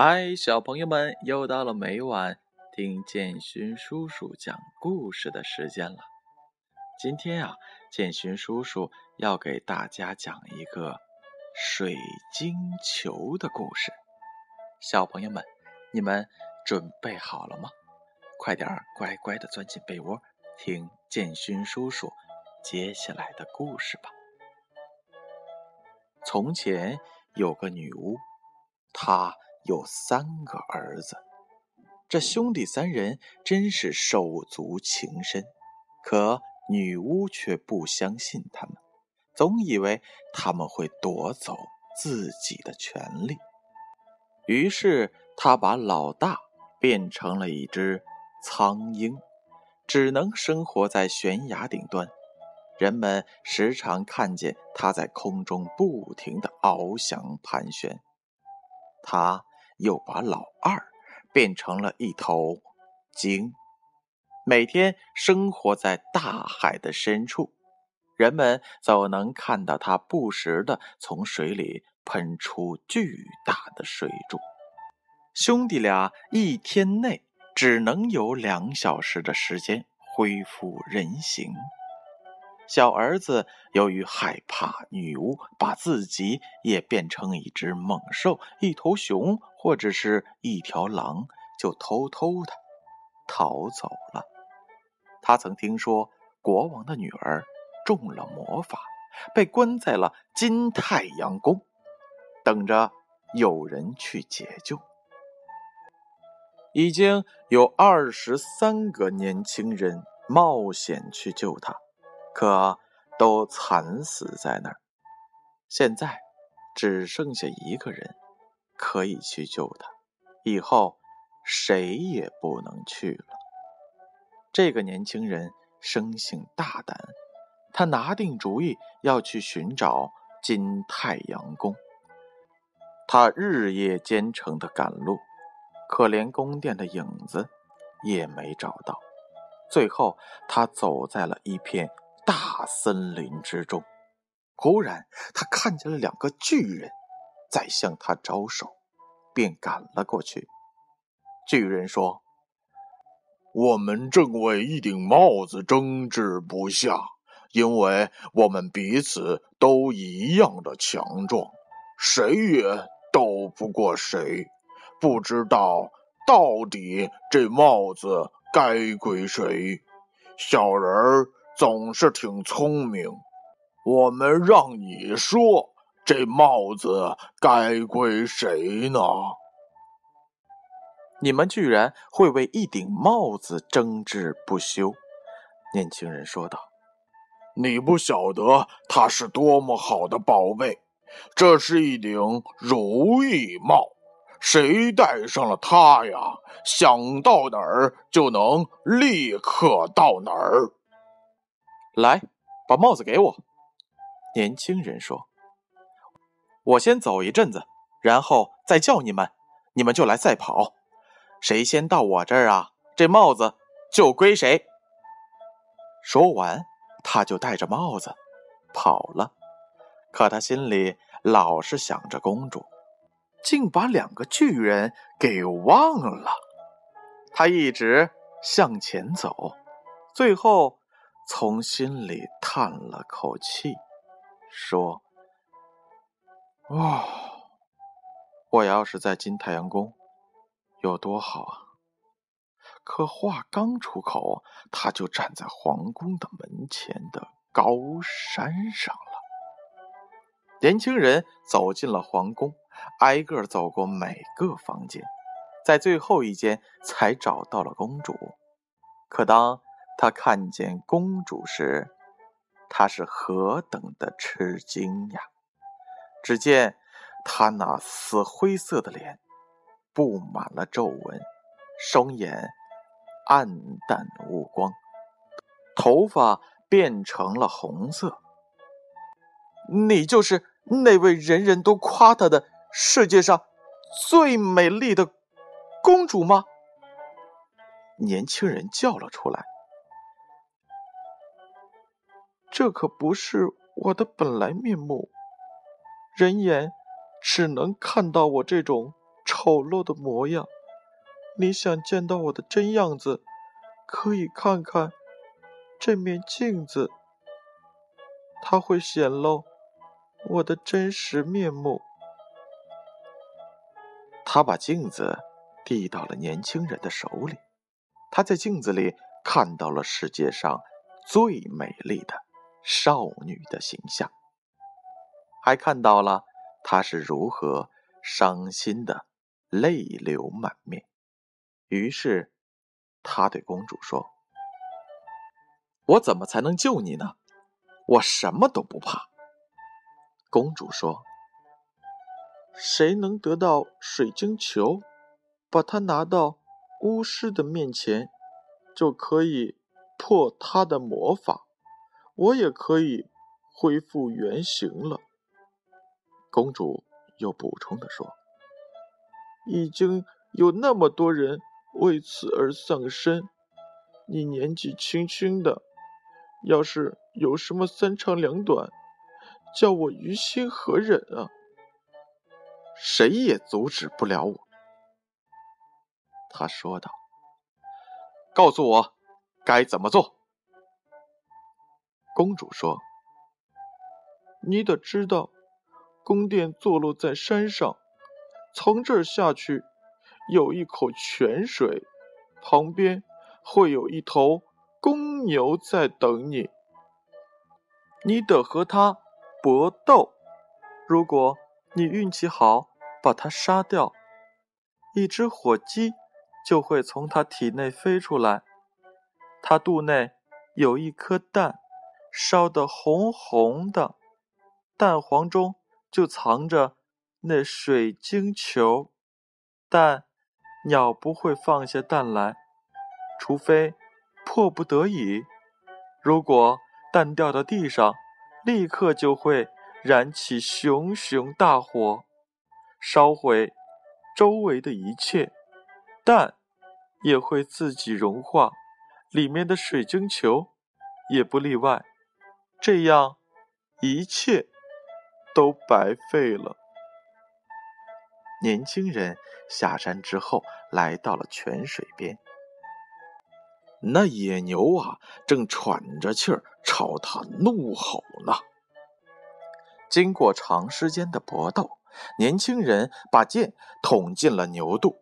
嗨，小朋友们，又到了每晚听建勋叔叔讲故事的时间了。今天啊，建勋叔叔要给大家讲一个水晶球的故事。小朋友们，你们准备好了吗？快点乖乖的钻进被窝，听建勋叔叔接下来的故事吧。从前有个女巫，她。有三个儿子，这兄弟三人真是手足情深。可女巫却不相信他们，总以为他们会夺走自己的权利。于是，他把老大变成了一只苍鹰，只能生活在悬崖顶端。人们时常看见它在空中不停地翱翔盘旋。他。又把老二变成了一头鲸，每天生活在大海的深处，人们总能看到它不时的从水里喷出巨大的水柱。兄弟俩一天内只能有两小时的时间恢复人形。小儿子由于害怕女巫把自己也变成一只猛兽、一头熊或者是一条狼，就偷偷的逃走了。他曾听说国王的女儿中了魔法，被关在了金太阳宫，等着有人去解救。已经有二十三个年轻人冒险去救他。可都惨死在那儿，现在只剩下一个人可以去救他，以后谁也不能去了。这个年轻人生性大胆，他拿定主意要去寻找金太阳宫。他日夜兼程的赶路，可连宫殿的影子也没找到。最后，他走在了一片。大森林之中，忽然他看见了两个巨人，在向他招手，便赶了过去。巨人说：“我们正为一顶帽子争执不下，因为我们彼此都一样的强壮，谁也斗不过谁。不知道到底这帽子该归谁？小人儿。”总是挺聪明，我们让你说，这帽子该归谁呢？你们居然会为一顶帽子争执不休？年轻人说道：“你不晓得它是多么好的宝贝，这是一顶如意帽，谁戴上了它呀，想到哪儿就能立刻到哪儿。”来，把帽子给我。年轻人说：“我先走一阵子，然后再叫你们，你们就来赛跑。谁先到我这儿啊，这帽子就归谁。”说完，他就戴着帽子跑了。可他心里老是想着公主，竟把两个巨人给忘了。他一直向前走，最后。从心里叹了口气，说：“哦，我要是在金太阳宫，有多好啊！”可话刚出口，他就站在皇宫的门前的高山上了。年轻人走进了皇宫，挨个走过每个房间，在最后一间才找到了公主。可当……他看见公主时，他是何等的吃惊呀！只见他那死灰色的脸布满了皱纹，双眼暗淡无光，头发变成了红色。你就是那位人人都夸她的世界上最美丽的公主吗？年轻人叫了出来。这可不是我的本来面目，人眼只能看到我这种丑陋的模样。你想见到我的真样子，可以看看这面镜子，它会显露我的真实面目。他把镜子递到了年轻人的手里，他在镜子里看到了世界上最美丽的少女的形象，还看到了她是如何伤心的泪流满面。于是，他对公主说：“我怎么才能救你呢？我什么都不怕。”公主说：“谁能得到水晶球，把它拿到巫师的面前，就可以破他的魔法，我也可以恢复原形了。”公主又补充的说：“已经有那么多人。”为此而丧生，你年纪轻轻的，要是有什么三长两短，叫我于心何忍啊！谁也阻止不了我。”他说道。“告诉我该怎么做。”公主说：“你得知道，宫殿坐落在山上，从这儿下去。”有一口泉水，旁边会有一头公牛在等你。你得和它搏斗。如果你运气好，把它杀掉，一只火鸡就会从它体内飞出来。它肚内有一颗蛋，烧得红红的，蛋黄中就藏着那水晶球。但。鸟不会放下蛋来，除非迫不得已。如果蛋掉到地上，立刻就会燃起熊熊大火，烧毁周围的一切。蛋也会自己融化，里面的水晶球也不例外。这样，一切都白费了。年轻人下山之后，来到了泉水边。那野牛啊，正喘着气儿朝他怒吼呢。经过长时间的搏斗，年轻人把剑捅进了牛肚，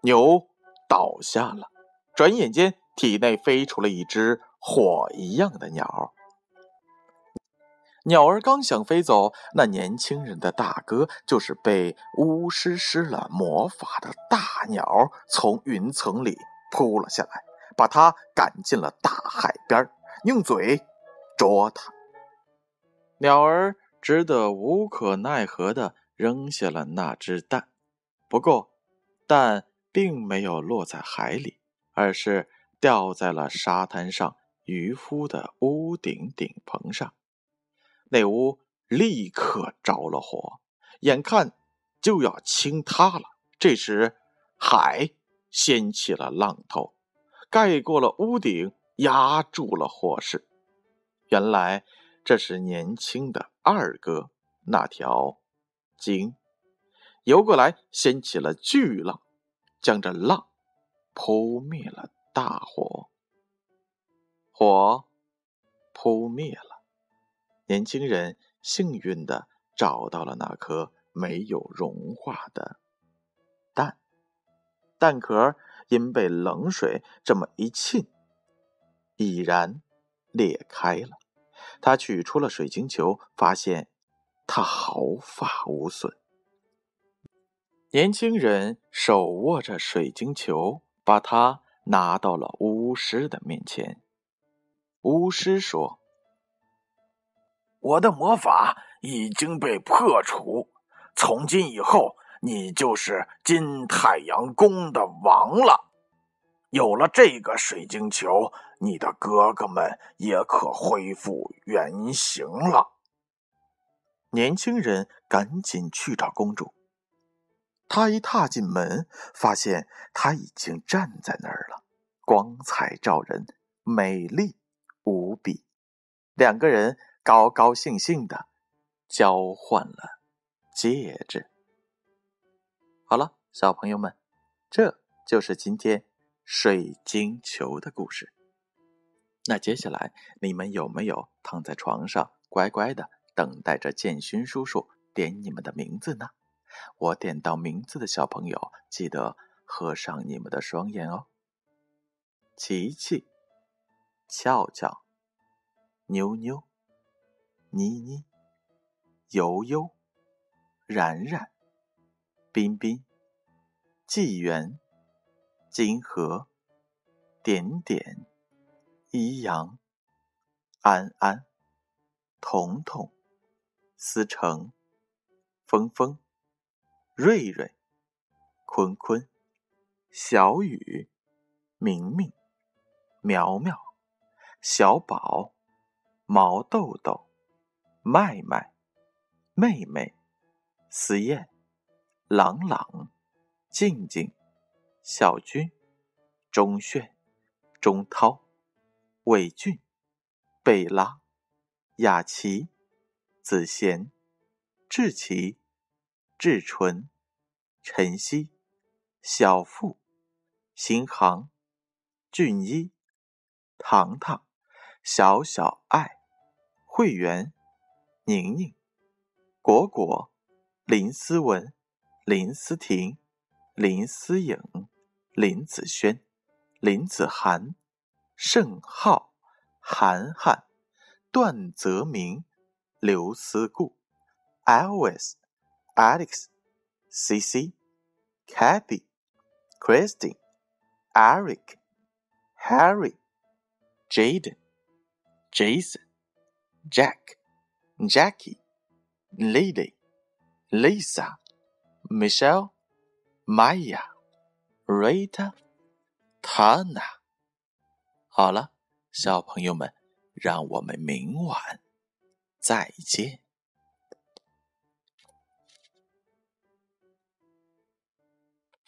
牛倒下了。转眼间，体内飞出了一只火一样的鸟。鸟儿刚想飞走，那年轻人的大哥就是被巫师施了魔法的大鸟，从云层里扑了下来，把他赶进了大海边，用嘴啄他。鸟儿只得无可奈何地扔下了那只蛋，不过蛋并没有落在海里，而是掉在了沙滩上渔夫的屋顶顶棚上。那屋立刻着了火，眼看就要倾塌了。这时，海掀起了浪头，盖过了屋顶，压住了火势。原来这是年轻的二哥那条鲸游过来，掀起了巨浪，将这浪扑灭了大火。火扑灭了。年轻人幸运的找到了那颗没有融化的蛋，蛋壳因被冷水这么一浸，已然裂开了。他取出了水晶球，发现它毫发无损。年轻人手握着水晶球，把它拿到了巫师的面前。巫师说。我的魔法已经被破除，从今以后，你就是金太阳宫的王了。有了这个水晶球，你的哥哥们也可恢复原形了。年轻人赶紧去找公主。他一踏进门，发现她已经站在那儿了，光彩照人，美丽无比。两个人。高高兴兴的交换了戒指。好了。小朋友们，这就是今天水晶球的故事。那接下来你们有没有躺在床上乖乖的等待着建勋叔叔点你们的名字呢？我点到名字的小朋友，记得合上你们的双眼哦。琪琪、俏俏、妞妞、妮妮、悠悠、冉冉、彬彬。纪元、金河、点点、一阳、安安、彤彤、思成、峰峰、瑞瑞、坤坤、小雨、明明、苗苗、小宝、毛豆豆、麦麦、妹妹、思燕、朗朗。静静、小军、钟炫、钟涛、伟俊、贝拉、雅琪、子贤、志奇、志纯、晨曦、小富、新航、俊一、糖糖、小小爱、会员、宁宁、果果、林思文、林思婷。林思颖、林子轩、林子涵、盛浩、涵涵、段泽明、刘思顾、Alice、Alex、C C、Cathy、Christine、Eric、Harry、Jaden、Jason、Jack、Jackie、Lady,、Lisa、Michelle。Maya、Rita、Tana，好了，小朋友们，让我们明晚再见。